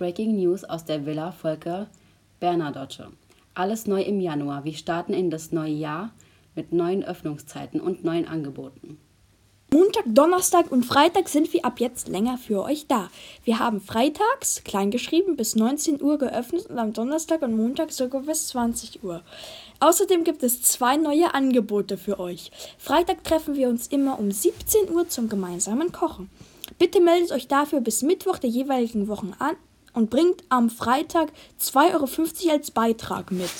Breaking News aus der Villa Volker Bernadotte. Alles neu im Januar. Wir starten in das neue Jahr mit neuen Öffnungszeiten und neuen Angeboten. Montag, Donnerstag und Freitag sind wir ab jetzt länger für euch da. Wir haben freitags, kleingeschrieben, bis 19 Uhr geöffnet und am Donnerstag und Montag sogar bis 20 Uhr. Außerdem gibt es zwei neue Angebote für euch. Freitag treffen wir uns immer um 17 Uhr zum gemeinsamen Kochen. Bitte meldet euch dafür bis Mittwoch der jeweiligen Wochen an und bringt am Freitag 2,50 Euro als Beitrag mit.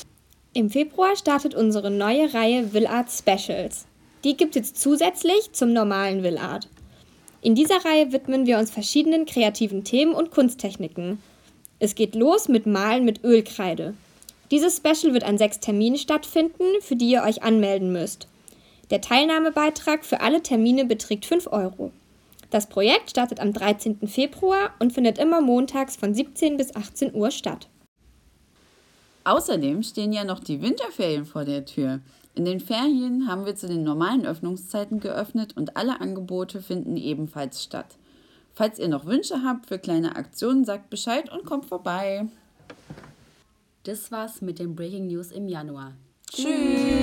Im Februar startet unsere neue Reihe Will Art Specials. Die gibt es jetzt zusätzlich zum normalen Will Art. In dieser Reihe widmen wir uns verschiedenen kreativen Themen und Kunsttechniken. Es geht los mit Malen mit Ölkreide. Dieses Special wird an sechs Terminen stattfinden, für die ihr euch anmelden müsst. Der Teilnahmebeitrag für alle Termine beträgt 5 Euro. Das Projekt startet am 13. Februar und findet immer montags von 17 bis 18 Uhr statt. Außerdem stehen ja noch die Winterferien vor der Tür. In den Ferien haben wir zu den normalen Öffnungszeiten geöffnet und alle Angebote finden ebenfalls statt. Falls ihr noch Wünsche habt für kleine Aktionen, sagt Bescheid und kommt vorbei. Das war's mit den Breaking News im Januar. Tschüss.